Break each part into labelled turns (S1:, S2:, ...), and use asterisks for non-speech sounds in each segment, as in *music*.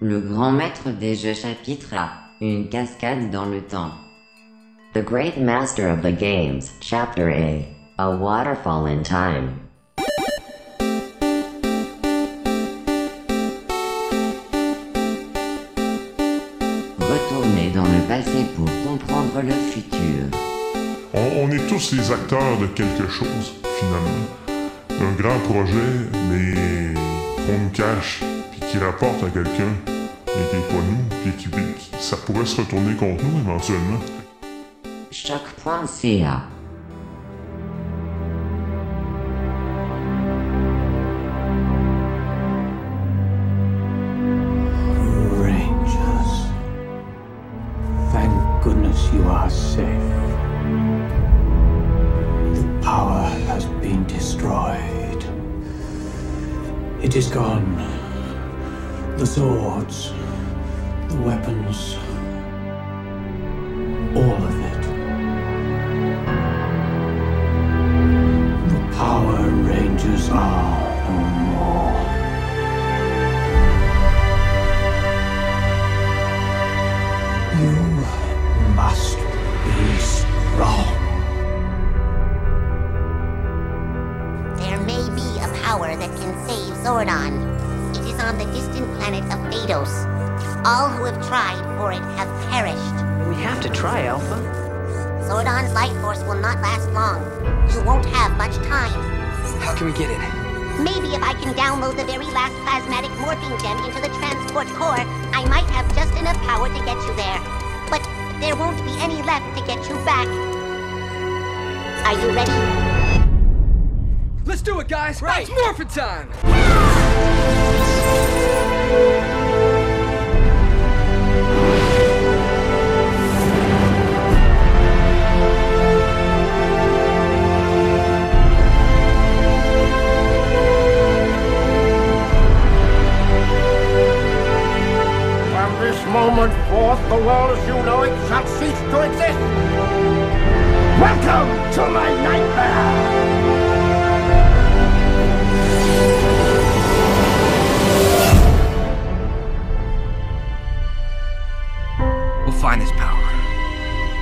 S1: Le grand maître des jeux chapitre A. Une cascade dans le temps.
S2: The Great Master of the Games, Chapter A. A Waterfall in Time.
S1: Retourner dans le passé pour comprendre le futur.
S3: On, est tous les acteurs de quelque chose, finalement. D'un grand projet, mais qu'on nous cache, qui rapporte à quelqu'un, mais qui n'est pas nous, puis qui, ça pourrait se retourner contre nous éventuellement.
S1: Choc.ca.
S4: the
S5: transport core, I might have just enough power to get you there. But there won't be any left to get you back. Are you ready?
S6: Let's do it, guys! Right. It's morphin' time!
S7: From moment forth, the world as you know it shall cease to exist. Welcome to my nightmare!
S8: We'll find this power.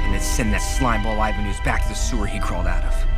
S8: And then send that slimeball Ivan back to the sewer he crawled out of.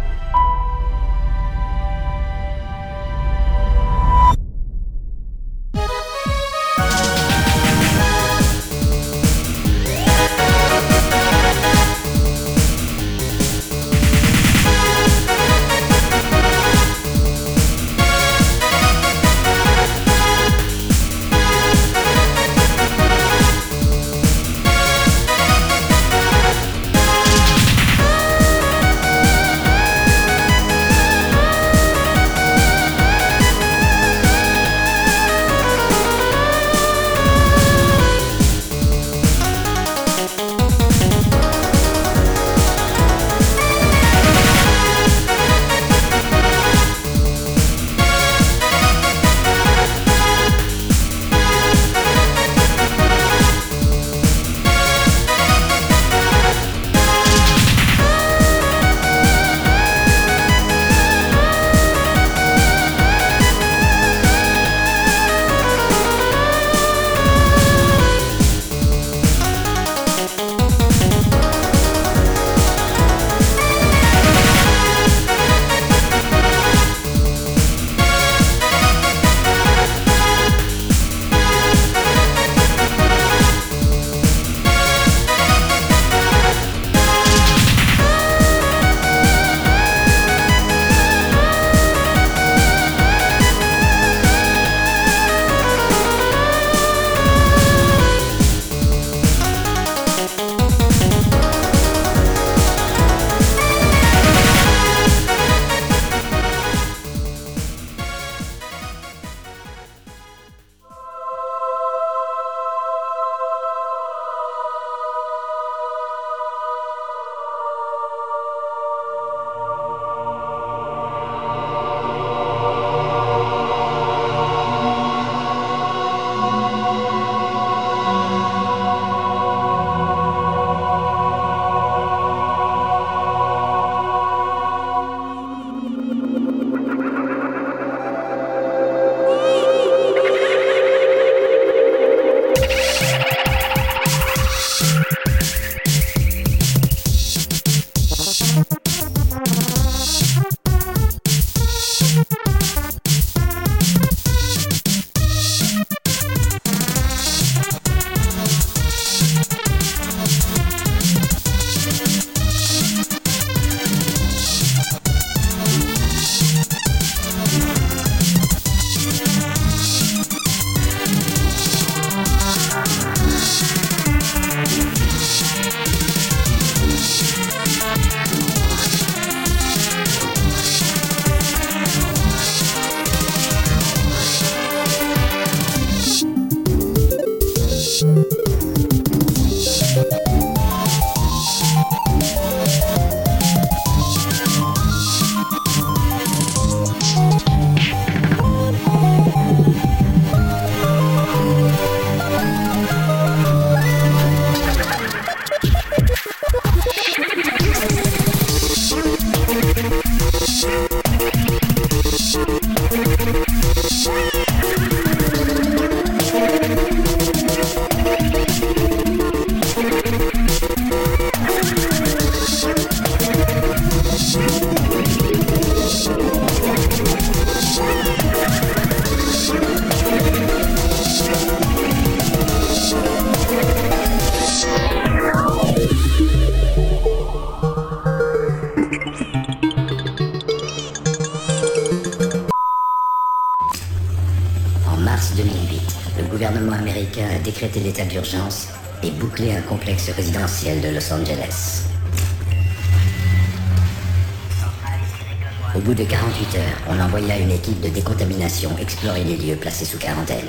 S9: Les lieux placés sous quarantaine.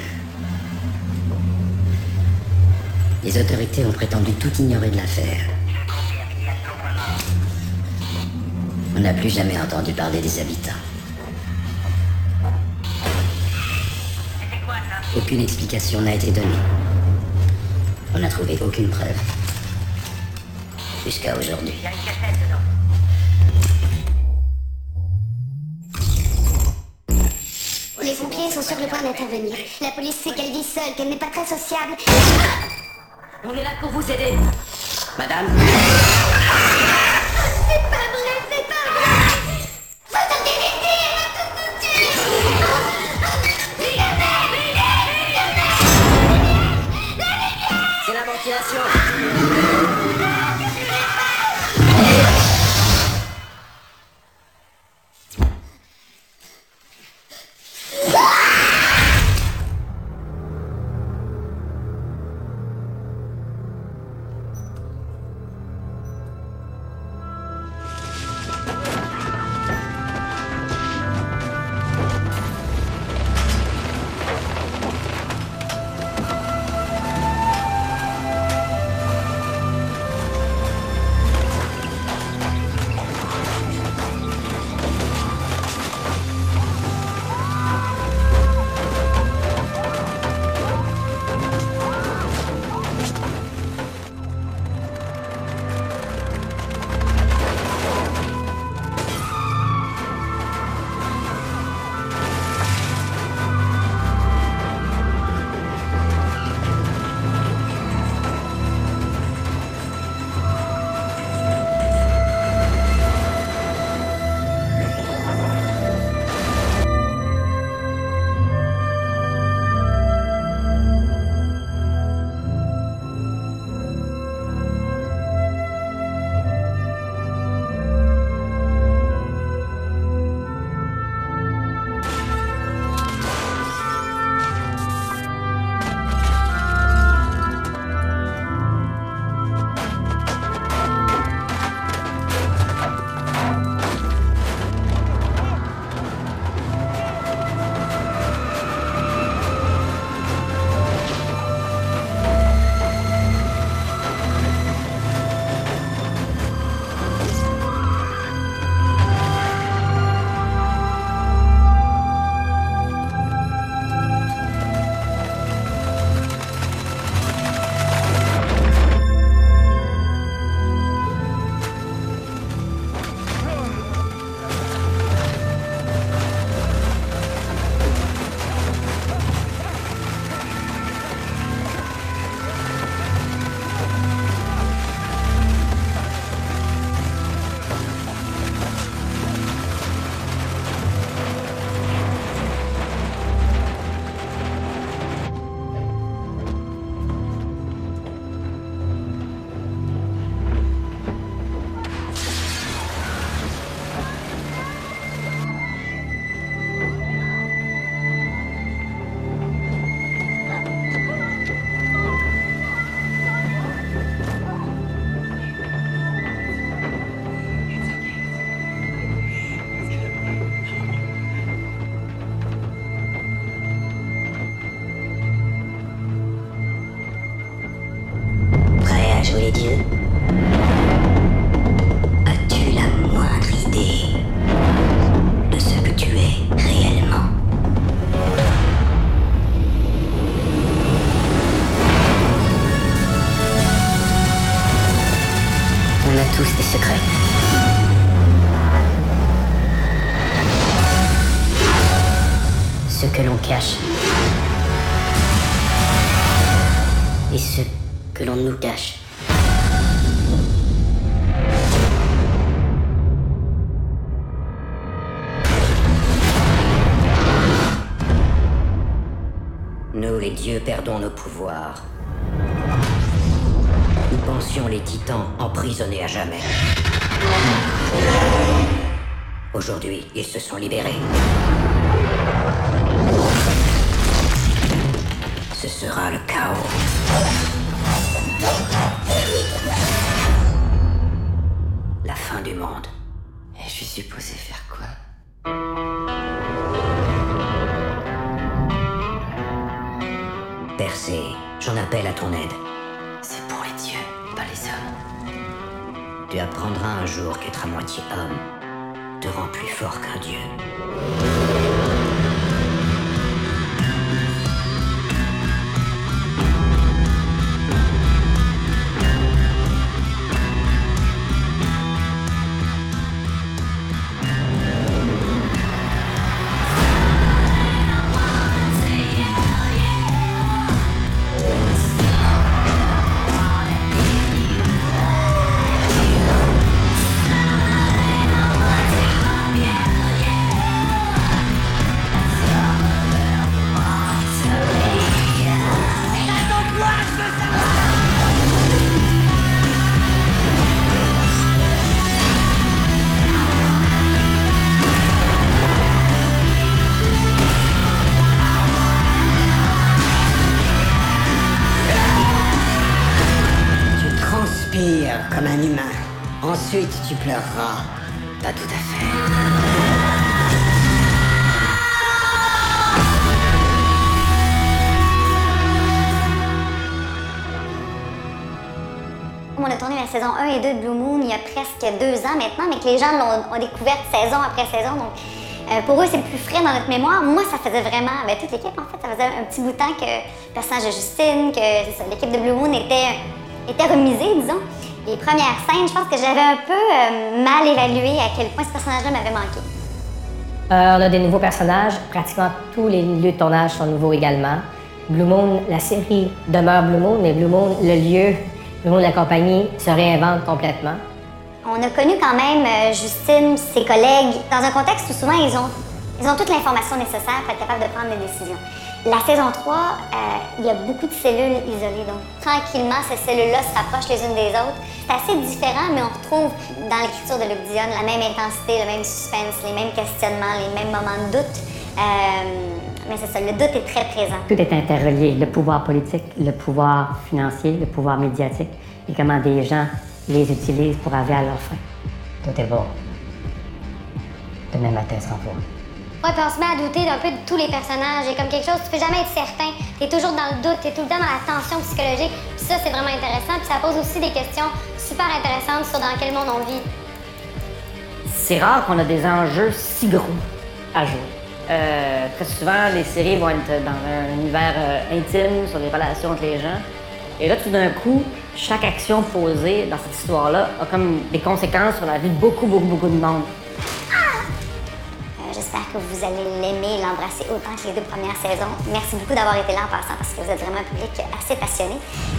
S9: Les autorités ont prétendu tout ignorer de l'affaire. On n'a plus jamais entendu parler des habitants. Aucune explication n'a été donnée. On n'a trouvé aucune preuve. Jusqu'à aujourd'hui.
S10: Les sur le point d'intervenir. La police sait qu'elle vit seule, qu'elle n'est pas très sociable.
S9: On est là pour vous aider. Madame Perdons nos pouvoirs. Nous pensions les titans emprisonnés à jamais. Aujourd'hui, ils se sont libérés. Ce ce sera le chaos. La fin du monde.
S11: Et je suis supposé faire
S9: j'en appelle à ton aide.
S11: C'est pour les dieux, pas les hommes.
S9: Tu apprendras un jour qu'être à moitié homme te rend plus fort qu'un dieu.
S12: Maintenant, mais que les gens l'ont ont découverte saison après saison. Donc, euh, pour eux, c'est plus frais dans notre mémoire. Moi, ça faisait vraiment, ben, toute l'équipe, en fait, ça faisait un petit bout de temps que le personnage de Justine, que l'équipe de Blue Moon était, était remisée, disons. Les premières scènes, je pense que j'avais un peu euh, mal évalué à quel point ce personnage-là m'avait manqué.
S13: On a des nouveaux personnages. Pratiquement tous les lieux de tournage sont nouveaux également. Blue Moon, la série demeure Blue Moon, mais Blue Moon, le lieu, Blue Moon, la compagnie, se réinvente complètement.
S12: On a connu quand même euh, Justine, ses collègues, dans un contexte où souvent ils ont, ils ont toute l'information nécessaire pour être capable de prendre des décisions. La saison 3, euh, il y a beaucoup de cellules isolées, donc tranquillement, ces cellules-là se rapprochent les unes des autres. C'est assez différent, mais on retrouve dans l'écriture de Luc Dion la même intensité, le même suspense, les mêmes questionnements, les mêmes moments de doute. Euh, mais c'est ça, le doute est très présent.
S13: Tout est interrelié. Le pouvoir politique, le pouvoir financier, le pouvoir médiatique, et comment des gens les utilisent pour arriver à leur fin. Tout est beau. Demain matin sera beau.
S12: Ouais, puis on se met à douter d'un peu de tous les personnages. Et comme quelque chose, tu peux jamais être certain. T'es toujours dans le doute, t'es tout le temps dans la tension psychologique. Puis ça, c'est vraiment intéressant. Puis ça pose aussi des questions super intéressantes sur dans quel monde on vit.
S13: C'est rare qu'on a des enjeux si gros à jouer. Euh, très souvent, les séries vont être dans un univers euh, intime sur les relations entre les gens. Et là, tout d'un coup, chaque action posée dans cette histoire-là a comme des conséquences sur la vie de beaucoup, beaucoup, beaucoup de monde.
S12: Euh, J'espère que vous allez l'aimer et l'embrasser autant que les deux premières saisons. Merci beaucoup d'avoir été là en passant parce que vous êtes vraiment un public assez passionné.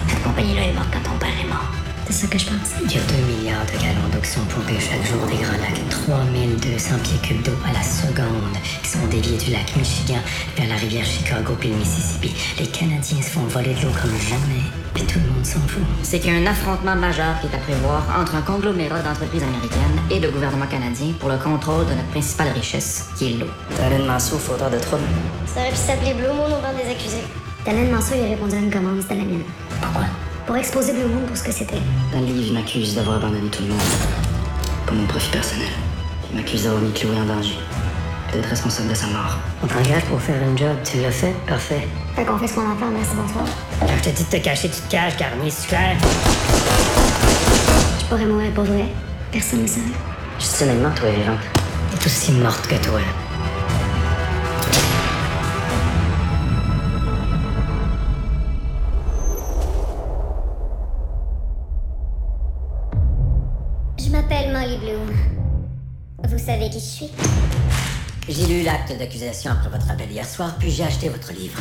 S9: Cette compagnie-là est morte quand ton père est mort.
S12: C'est ça que je pense.
S9: Il y a 2 milliards de gallons d'eau qui sont pompés chaque jour des grands lacs. 3200 pieds cubes d'eau à la seconde qui sont déviés du lac Michigan vers la rivière Chicago puis le Mississippi. Les Canadiens se font voler de l'eau comme jamais. Puis tout le monde s'en fout.
S14: C'est qu'il y a un affrontement majeur qui est à prévoir entre un conglomérat d'entreprises américaines et le gouvernement canadien pour le contrôle de notre principale richesse, qui est l'eau.
S9: Talon Mansour, faudra de trouble.
S12: Ça aurait pu s'appeler Blue Moon au banc des accusés. Talon Mansour, il a répondu à une commande, c'était la mienne.
S9: Pourquoi?
S12: Pour exposer Blue Moon pour ce que c'était.
S14: Dans le livre, il m'accuse d'avoir abandonné tout le monde. Pour mon profit personnel. Il m'accuse d'avoir mis Chloé en danger. D'être responsable de sa mort.
S9: On t'engage pour faire un job, tu l'as fait, parfait.
S12: Fait qu'on fait ce qu'on a à faire, merci, bonsoir.
S9: Quand je te dis de te cacher, tu te caches, Garnier, c'est clair?
S12: Je pourrais mourir pour vrai. Personne ne savait.
S9: Justine est morte, toi, vivante. Elle est aussi morte que toi.
S12: Je m'appelle Molly Bloom. Vous savez qui je suis?
S9: J'ai lu l'acte d'accusation après votre appel hier soir, puis j'ai acheté votre livre.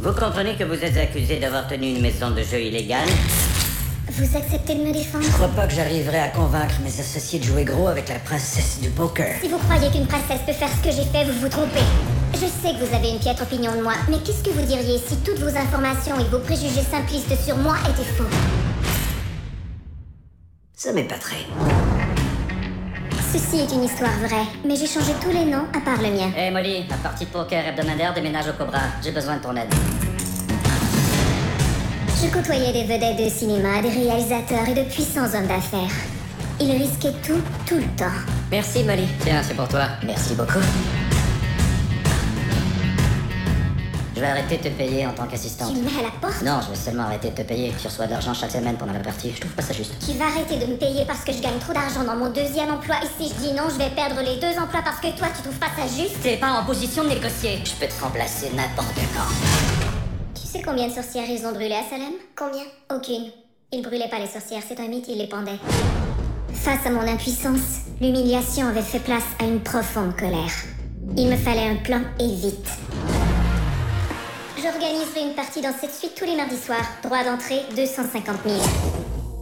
S9: Vous comprenez que vous êtes accusé d'avoir tenu une maison de jeu illégale?
S12: Vous acceptez de me défendre?
S9: Je crois pas que j'arriverai à convaincre mes associés de jouer gros avec la princesse du poker.
S12: Si vous croyez qu'une princesse peut faire ce que j'ai fait, vous vous trompez. Je sais que vous avez une piètre opinion de moi, mais qu'est-ce que vous diriez si toutes vos informations et vos préjugés simplistes sur moi étaient faux?
S9: Ça m'épaterait.
S12: Ceci est une histoire vraie, mais j'ai changé tous les noms à part le mien.
S14: Hé hey Molly, la partie poker hebdomadaire déménage au Cobra. J'ai besoin de ton aide.
S15: Je côtoyais des vedettes de cinéma, des réalisateurs et de puissants hommes d'affaires. Ils risquaient tout, tout le temps.
S16: Merci Molly. Tiens, c'est pour toi. Merci beaucoup. Vais arrêter de te payer en tant qu'assistante.
S15: Tu me mets à la porte?
S16: Non, je vais seulement arrêter de te payer. Tu reçois de l'argent chaque semaine pendant la partie. Je trouve pas ça juste.
S15: Tu vas arrêter de me payer parce que je gagne trop d'argent dans mon deuxième emploi et si je dis non, je vais perdre les deux emplois parce que toi, tu trouves pas ça juste?
S16: T'es pas en position de négocier. Je peux te remplacer n'importe quand.
S15: Tu sais combien de sorcières ils ont brûlé à Salem? Combien? Aucune. Ils brûlaient pas les sorcières, c'est un mythe, ils les pendaient. Face à mon impuissance, l'humiliation avait fait place à une profonde colère. Il me fallait un plan et vite. J'organiserai une partie dans cette suite tous les mardis soirs. Droit d'entrée, 250 000.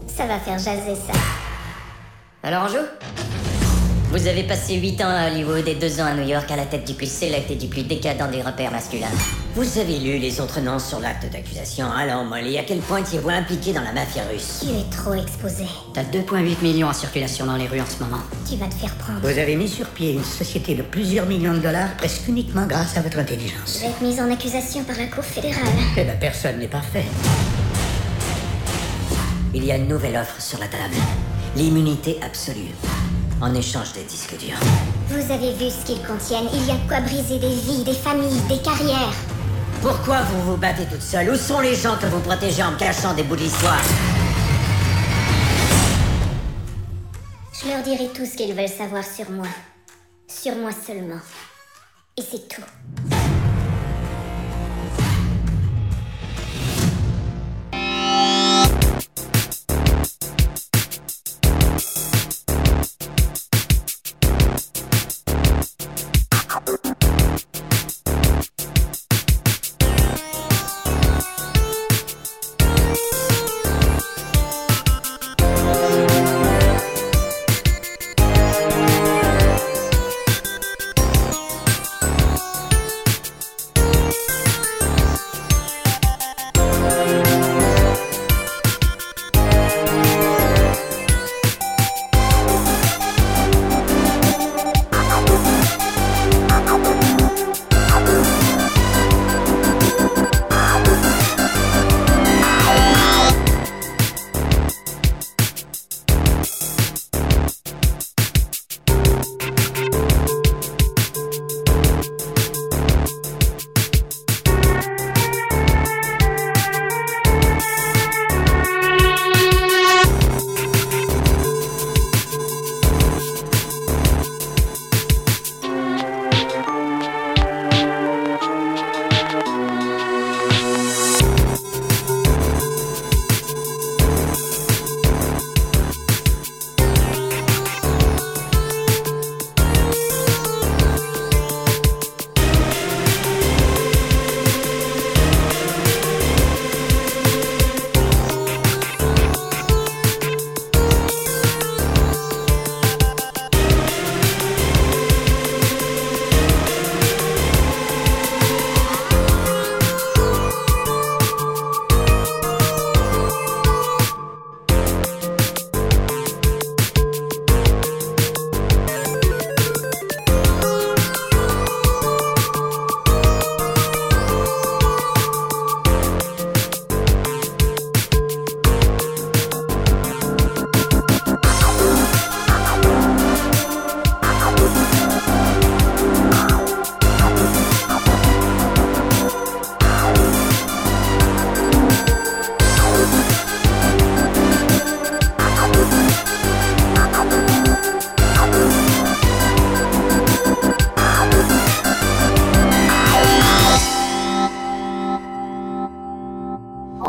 S15: Ça va faire jaser ça.
S16: Alors on Vous avez passé 8 ans à Hollywood et 2 ans à New York à la tête du plus sélect et du plus décadent des repères masculins. Vous avez lu les autres noms sur l'acte d'accusation. Alors, Molly, à quel point étiez-vous impliqué dans la mafia russe
S15: Tu es trop exposé.
S16: T'as 2,8 millions en circulation dans les rues en ce moment.
S15: Tu vas te faire prendre.
S9: Vous avez mis sur pied une société de plusieurs millions de dollars presque uniquement grâce à votre
S15: Je
S9: intelligence.
S15: vais être mise en accusation par la Cour fédérale.
S9: Eh ben, personne n'est parfait.
S16: Il y a une nouvelle offre sur la table. L'immunité absolue. En échange des disques durs.
S15: Vous avez vu ce qu'ils contiennent. Il y a de quoi briser des vies, des familles, des carrières.
S16: Pourquoi vous vous battez toute seule Où sont les gens que vous protégez en me cachant des bouts de l'histoire
S15: Je leur dirai tout ce qu'ils veulent savoir sur moi. Sur moi seulement. Et c'est tout.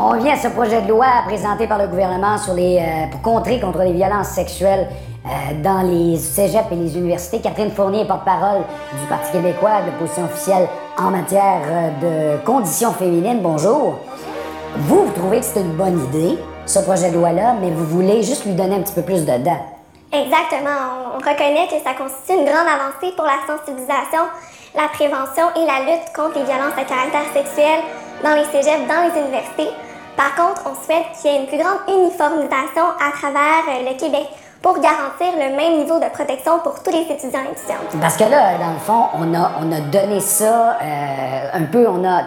S17: On revient à ce projet de loi présenté par le gouvernement euh, pour contrer contre les violences sexuelles euh, dans les cégeps et les universités. Catherine Fournier, porte-parole du Parti québécois de l'opposition officielle en matière euh, de conditions féminines. Bonjour. Vous, vous trouvez que c'est une bonne idée, ce projet de loi-là, mais vous voulez juste lui donner un petit peu plus de dents.
S18: Exactement. On reconnaît que ça constitue une grande avancée pour la sensibilisation, la prévention et la lutte contre les violences à caractère sexuel dans les cégeps, dans les universités. Par contre, on souhaite qu'il y ait une plus grande uniformisation à travers euh, le Québec pour garantir le même niveau de protection pour tous les étudiants et étudiantes.
S17: Parce que là, dans le fond, on a, on a donné ça euh, un peu, on a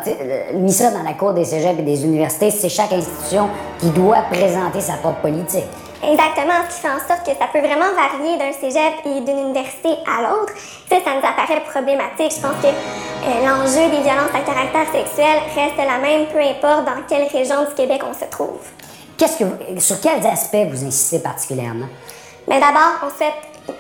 S17: mis ça dans la cour des cégeps et des universités. C'est chaque institution qui doit présenter sa propre politique.
S18: Exactement, ce qui fait en sorte que ça peut vraiment varier d'un cégep et d'une université à l'autre. Ça, ça nous apparaît problématique. Je pense que euh, l'enjeu des violences à caractère sexuel reste la même, peu importe dans quelle région du Québec on se trouve.
S17: Qu'est-ce que vous- sur quels aspects vous insistez particulièrement?
S18: Mais d'abord, on souhaite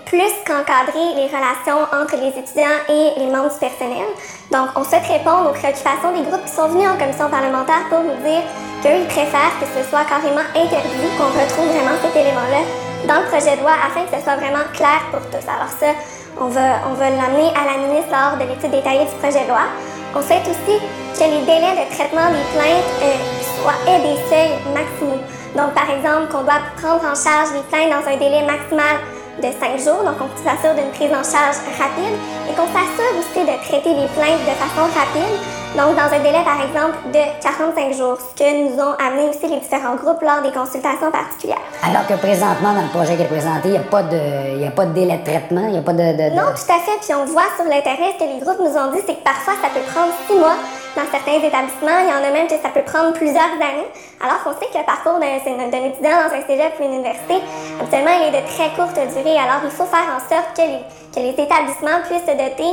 S18: plus qu'encadrer les relations entre les étudiants et les membres du personnel. Donc, on souhaite répondre aux préoccupations des groupes qui sont venus en commission parlementaire pour nous dire qu'eux, ils préfèrent que ce soit carrément interdit, qu'on retrouve vraiment cet élément-là dans le projet de loi afin que ce soit vraiment clair pour tous. Alors ça, on va, on va l'amener à la ministre lors de l'étude détaillée du projet de loi. On souhaite aussi que les délais de traitement des plaintes euh, soient aient des seuils maximaux. Donc, par exemple, qu'on doit prendre en charge les plaintes dans un délai maximal de 5 jours, donc on s'assure d'une prise en charge rapide et qu'on s'assure aussi de traiter les plaintes de façon rapide, donc dans un délai par exemple de 45 jours, ce que nous ont amené aussi les différents groupes lors des consultations particulières.
S17: Alors que présentement, dans le projet qui est présenté, il n'y a, pas de- y a pas de délai de traitement, il n'y a pas de... de- de-
S18: Non, tout à fait. Puis on voit sur terrain ce que les groupes nous ont dit, c'est que parfois ça peut prendre six mois dans certains établissements. Il y en a même que ça peut prendre plusieurs années. Alors qu'on sait que le parcours d'un étudiant dans un cégep ou une université, habituellement, il est de très courte durée. Alors il faut faire en sorte que les, que les établissements puissent se doter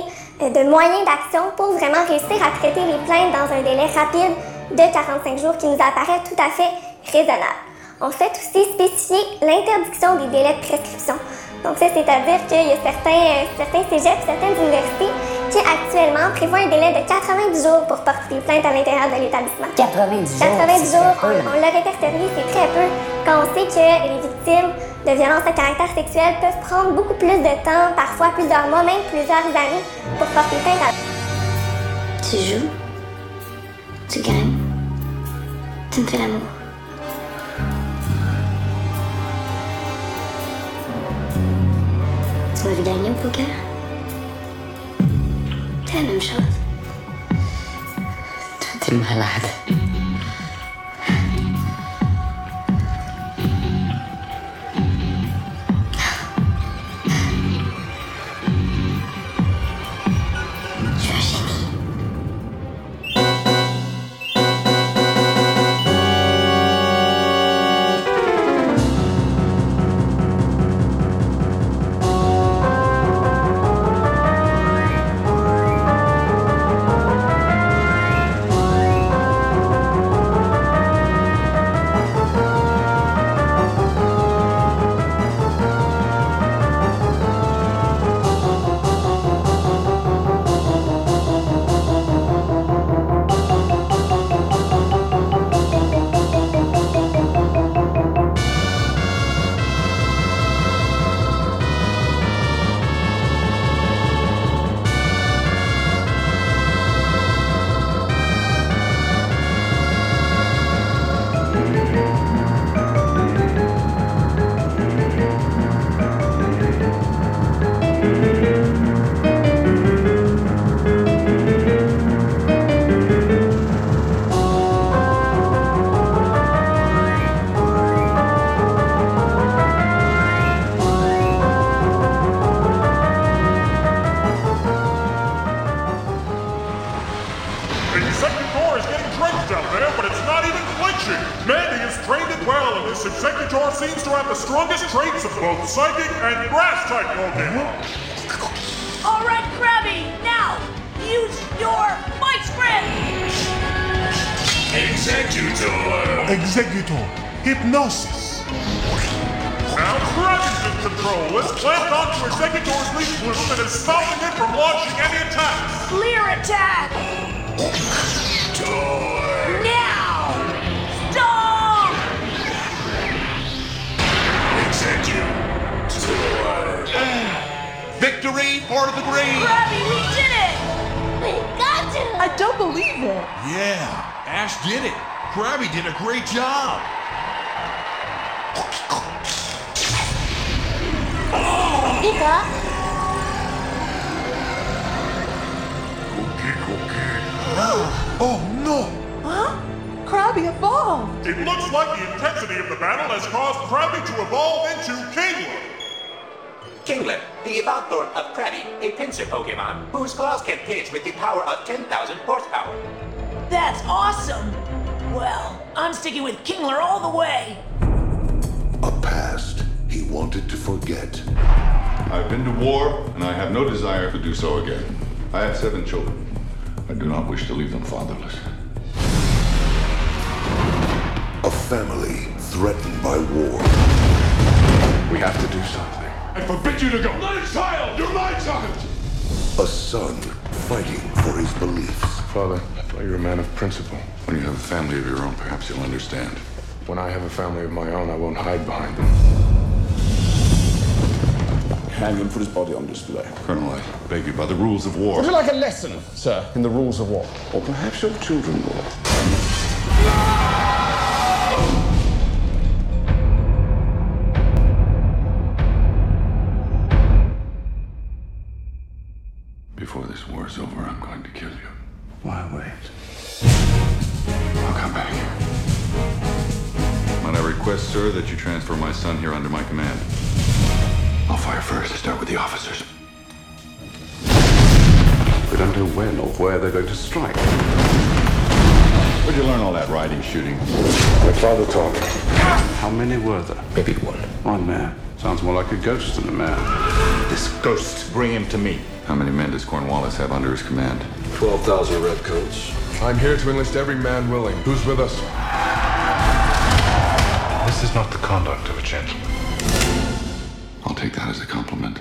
S18: de moyens d'action pour vraiment réussir à traiter les plaintes dans un délai rapide de 45 jours qui nous apparaît tout à fait raisonnable. On souhaite aussi spécifier l'interdiction des délais de prescription. Donc ça, c'est-à-dire qu'il y a certains, euh, certains cégeps, certaines universités qui actuellement prévoient un délai de 90 jours pour porter des plaintes à l'intérieur de l'établissement.
S17: 90 jours.
S18: 90
S17: c'est
S18: jours, on, on l'a répertorié, c'est très peu. Quand on sait que les victimes de violences à caractère sexuel peuvent prendre beaucoup plus de temps, parfois plusieurs mois, même plusieurs années, pour porter plainte à...
S14: Tu joues Tu gagnes Tu me fais l'amour Tu m'as vu gagner au poker? C'est la même chose.
S1: Toi, t'es malade.
S19: Yeah, Ash did it. Krabby did a great job.
S18: Pika,
S19: oh, oh no!
S10: Huh? Krabby,
S20: evolved?
S21: It looks like the intensity of the battle has caused Krabby to evolve into Kingler.
S22: Kingler, the evolved form of Krabby, a pincer Pokemon, whose claws can pinch with the power of 10,000 horsepower.
S20: That's awesome! Well, I'm sticking with Kingler all the way.
S23: A past he wanted to forget.
S24: I've been to war, and I have no desire to do so again. I have seven children. I do not wish to leave them fatherless.
S23: A family threatened by war.
S24: We have to do something. I forbid you to go! Not a child! You're my child!
S23: A son fighting for his beliefs.
S24: Father, I thought you were a man of principle. When you have a family of your own, perhaps you'll understand. When I have a family of my own, I won't hide behind them.
S25: Hang him, put his body on display.
S24: Colonel, I beg you, by the rules of war.
S25: Would you like a lesson, sir, in the rules of war?
S24: Or perhaps your children will. Before this war is over, I'm going to kill you.
S25: Why wait?
S24: I'll come back. Might I request, sir, that you transfer my son here under my command? I'll fire first. Start with the officers.
S25: We don't know when or where they're going to strike.
S24: Where'd you learn all that riding shooting?
S25: My father taught me. How many were there? Maybe one. One man. Sounds more like a ghost than a man.
S24: This ghost, bring him to me. How many men does Cornwallis have under his command?
S25: 12,000 redcoats.
S26: I'm here to enlist every man willing. Who's with us?
S24: This is not the conduct of a gentleman. I'll take that as a compliment.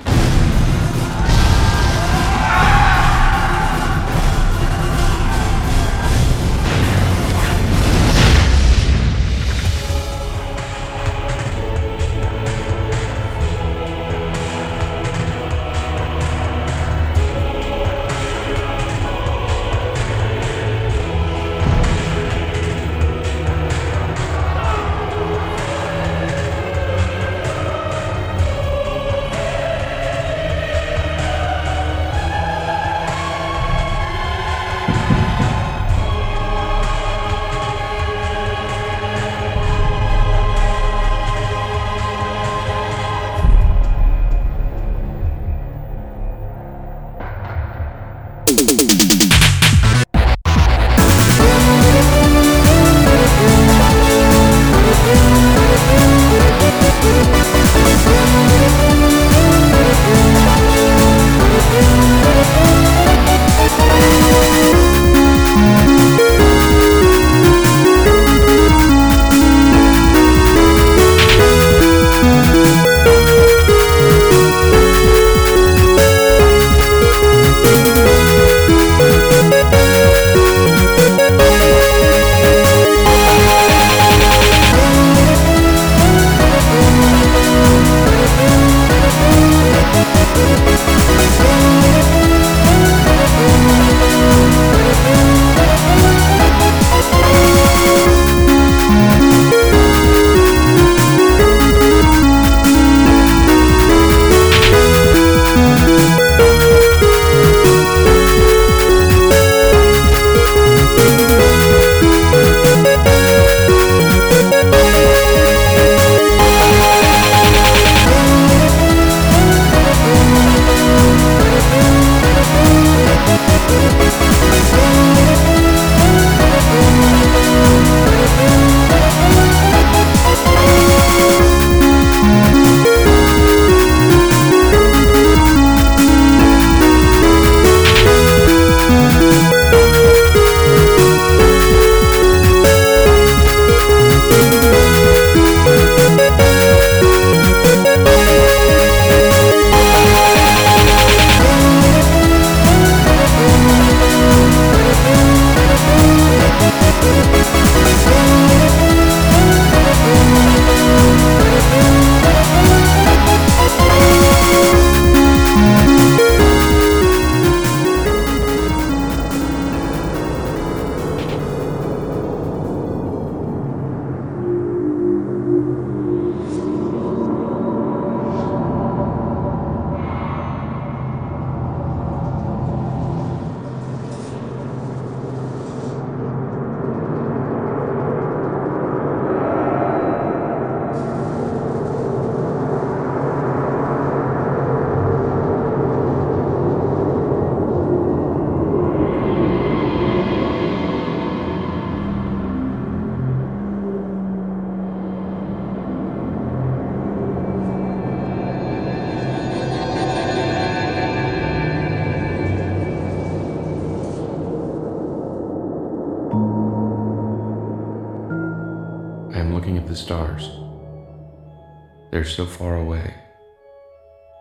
S27: They're so far away,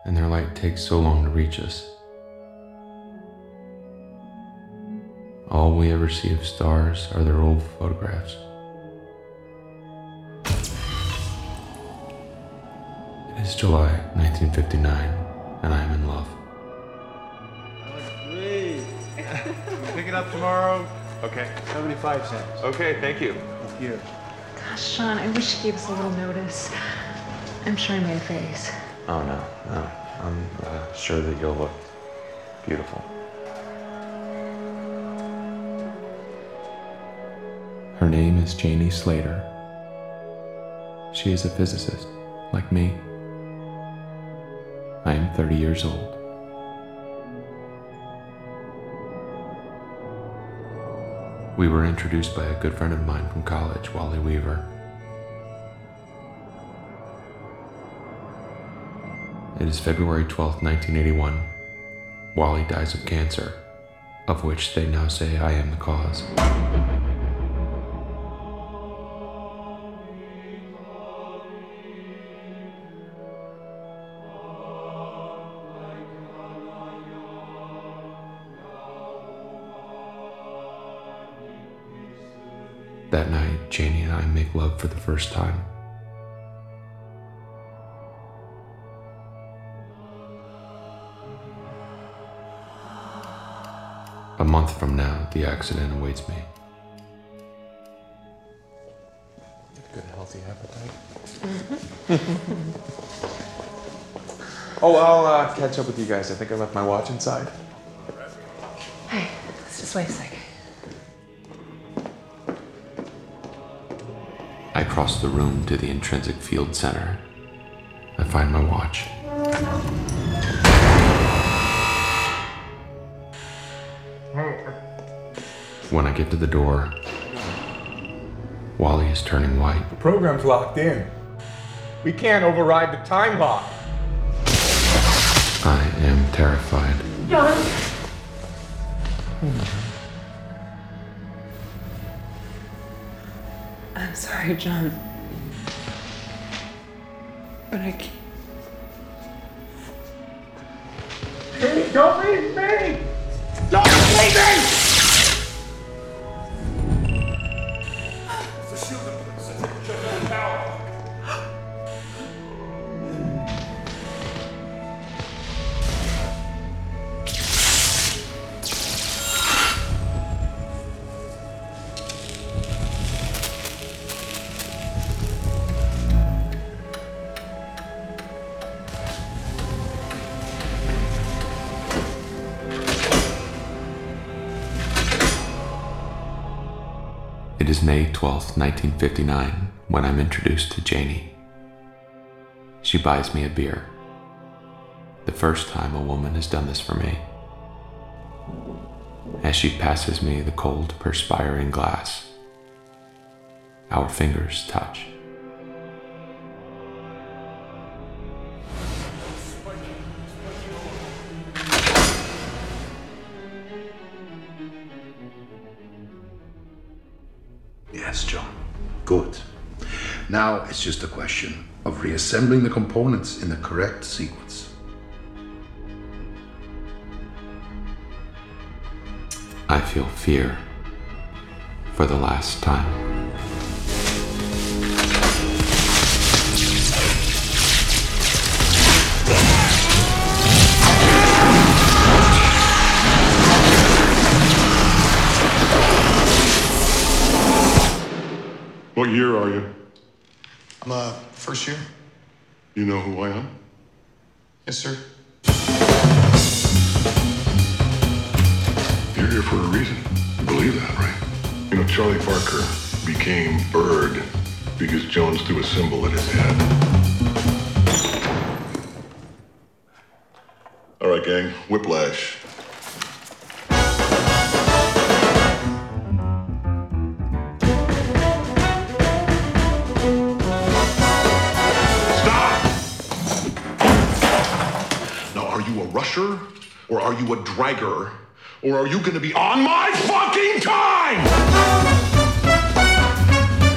S27: and their light takes so long to reach us. All we ever see of stars are their old photographs. It is July 1959, and I am in love.
S26: Pick it up tomorrow. Okay. 75 cents. Okay, thank you. Thank you.
S20: Gosh, Sean, I wish you gave us a little notice. I'm sure I made a face.
S27: Oh no, no. I'm uh, sure that you'll look beautiful. Her name is Janey Slater. She is a physicist, like me. I am 30 years old. We were introduced by a good friend of mine from college, Wally Weaver. It is February 12th, 1981. Wally dies of cancer, of which they now say I am the cause. That night, Janey and I make love for the first time. A month from now, the accident awaits me.
S26: Good, healthy appetite. *laughs* oh, I'll uh, catch up with you guys. I think I left my watch inside.
S20: Hey, let's just wait a sec.
S27: I cross the room to the intrinsic field center. I find my watch. When I get to the door, Wally is turning white.
S26: The program's locked in. We can't override the time lock.
S27: I am terrified.
S20: John! I'm sorry, John. But I can't.
S27: May 12th, 1959, when I'm introduced to Janey. She buys me a beer. The first time a woman has done this for me. As she passes me the cold, perspiring glass, our fingers touch.
S28: It's just a question of reassembling the components in the correct sequence.
S27: I feel fear for the last time.
S29: What year are you?
S30: I'm uh first year.
S29: You know who I am?
S30: Yes, sir.
S29: You're here for a reason. You believe that, right? You know, Charlie Parker became Bird because Jones threw a cymbal at his head. All right, gang. Whiplash. Rusher or are you a dragger? Or are you gonna be on my fucking time?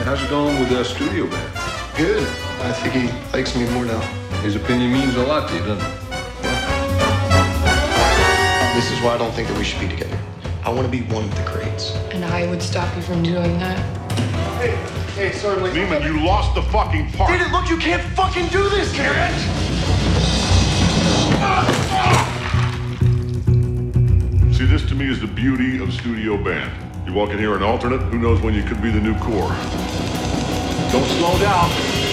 S31: how's it going with the studio band?
S32: Good. I think he likes me more now.
S31: His opinion means a lot to you, doesn't it?
S32: This is why I don't think that we should be together. I want to be one with the greats.
S33: And I would stop you from doing that.
S32: Hey, hey, sorry, Blake.
S29: Lehman, you lost the fucking part.
S32: Did it look? You can't fucking do this, Garrett!
S29: See, this to me is the beauty of studio band. You walk in here an alternate, who knows when you could be the new core. Don't slow down.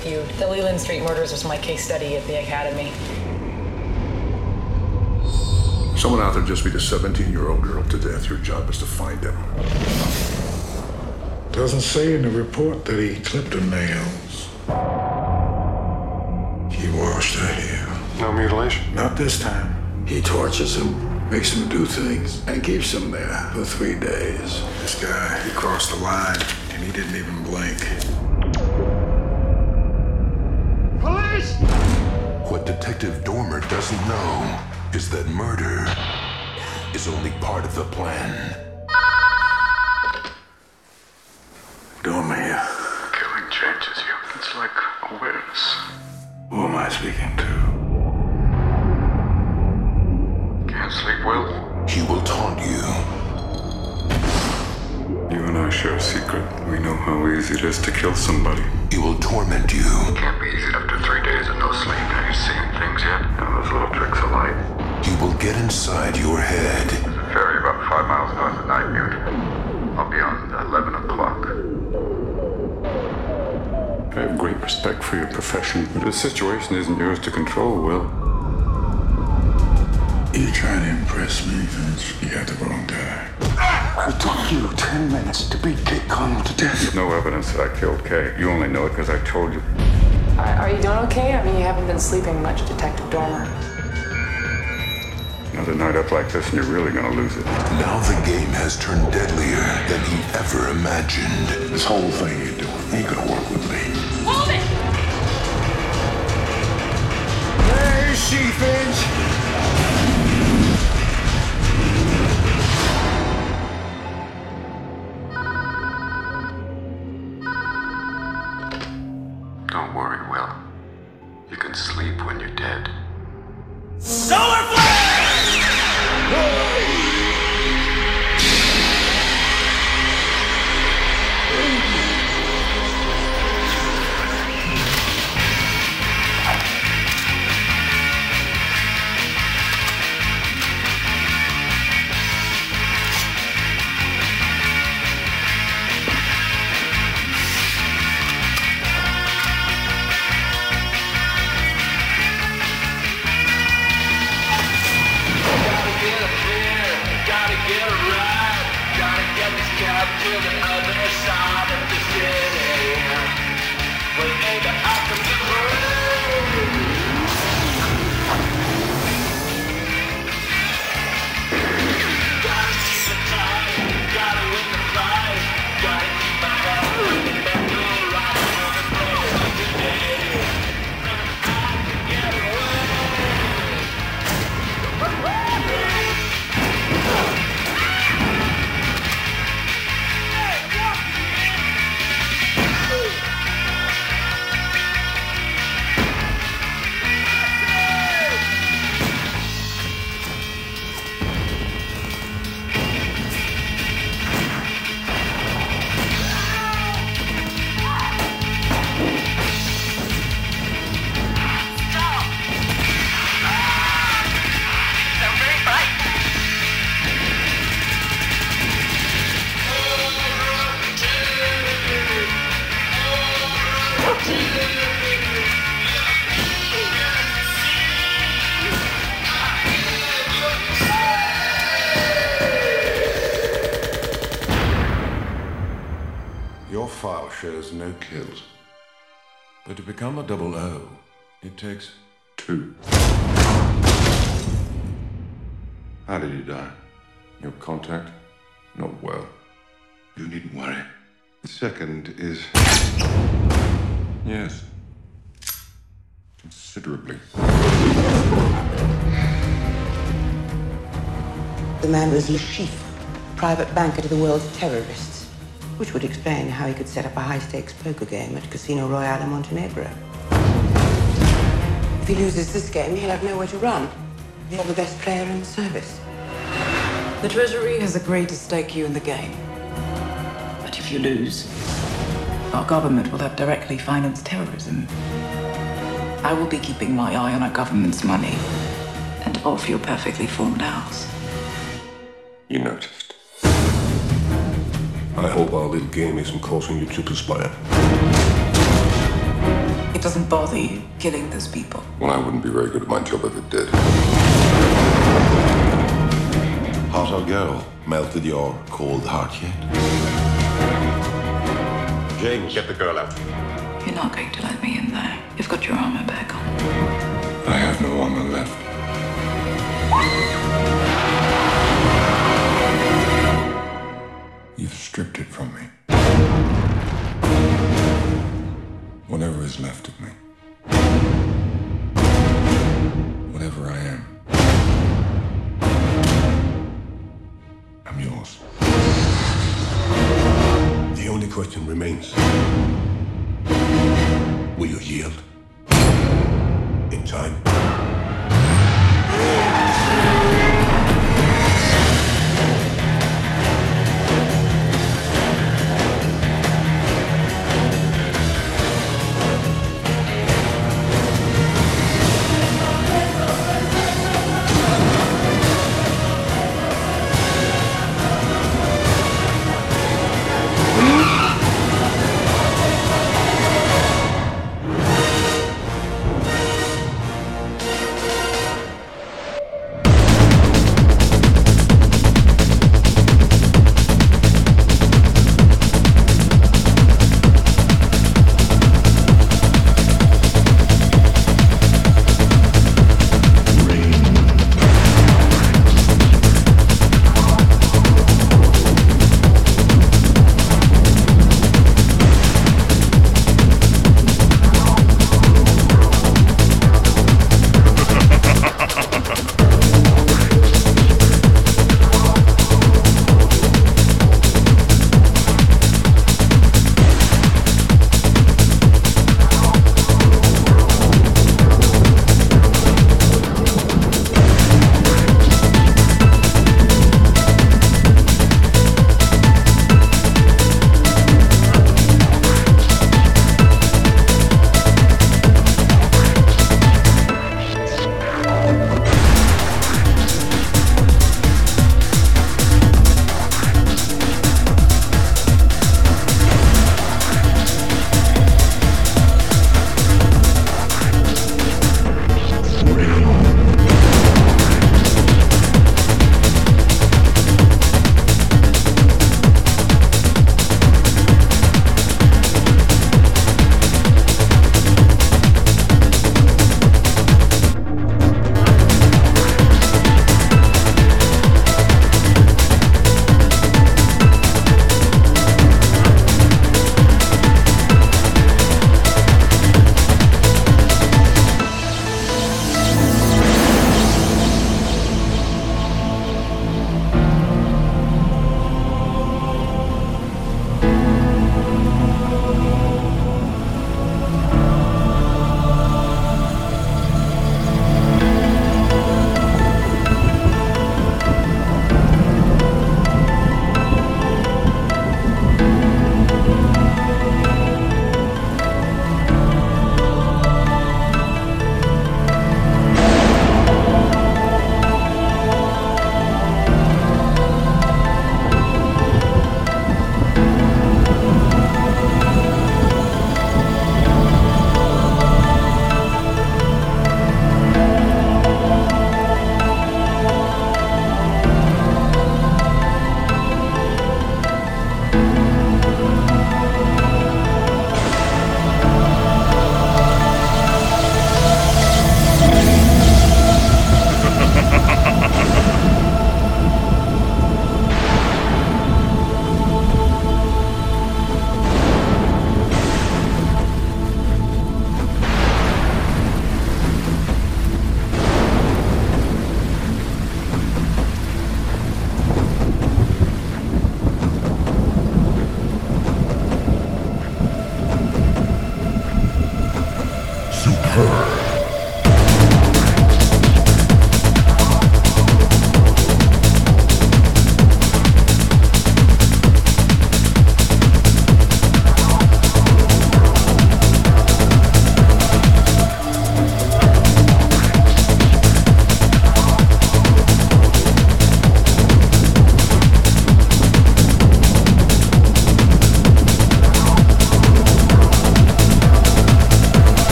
S23: To
S34: be working with you. The Leland Street murders was my case study at the Academy.
S28: Someone out there just beat a 17 year old girl to death. Your job is to find him.
S25: Doesn't say in the report that he clipped her nails. He washed her hair.
S31: No mutilation?
S25: Not this time. He tortures him, makes him do things, and keeps him there for three days. This guy, he crossed the line, and he didn't even blink.
S23: Detective Dormer doesn't know is that murder is only part of the plan.
S25: Dormer here.
S31: Killing changes you. It's like awareness.
S25: Who am I speaking to?
S31: Can't sleep well?
S23: He will taunt you.
S31: You and I share a secret. We know how easy it is to kill somebody.
S23: Get inside your head.
S35: There's a ferry about five miles north of Nightmute. I'll be on 11 o'clock. I have great respect for your profession, but the situation isn't yours to control, Will.
S36: You're trying to impress me, Finch. You got the wrong guy.
S35: It took you ten minutes to beat Kay Connell to death. There's no evidence that I killed Kate. You only know it because I told you.
S34: Are, are you doing okay? I mean, you haven't been sleeping much, Detective Dormer.
S35: Another night up like this, and you're really gonna lose it.
S23: Now the game has turned deadlier than he ever imagined.
S36: This whole thing you're doing ain't gonna work with me.
S10: Hold it!
S36: Where is she, Finch?
S35: Takes two. How did he die? Your contact? Not well. You needn't worry. The second is. Yes. Considerably.
S37: The man was Le private banker to the world's terrorists, which would explain how he could set up a high-stakes poker game at Casino Royale in Montenegro. If he loses this game, he'll have nowhere to run. You're the best player in the service.
S34: The Treasury has agreed to stake you in the game.
S38: But if you lose, our government will have directly financed terrorism. I will be keeping my eye on our government's money and off your perfectly formed house.
S35: You noticed.
S32: I hope our little game isn't causing you to perspire.
S38: It doesn't bother you killing those people.
S35: Well, I wouldn't be very good at my job if it did.
S32: How's our girl? Melted your cold heart yet?
S35: James, get the girl out.
S38: You're not going to let me in there. You've got your armor back on.
S35: I have no armor left. You've stripped it from me. Whatever is left of me. Whatever I am. I'm yours.
S32: The only question remains Will you yield? In time?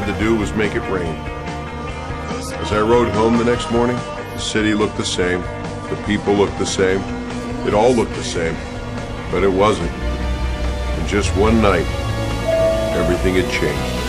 S35: had to do was make it rain. As I rode home the next morning, the city looked the same, the people looked the same, it all looked the same, but it wasn't. In just one night, everything had changed.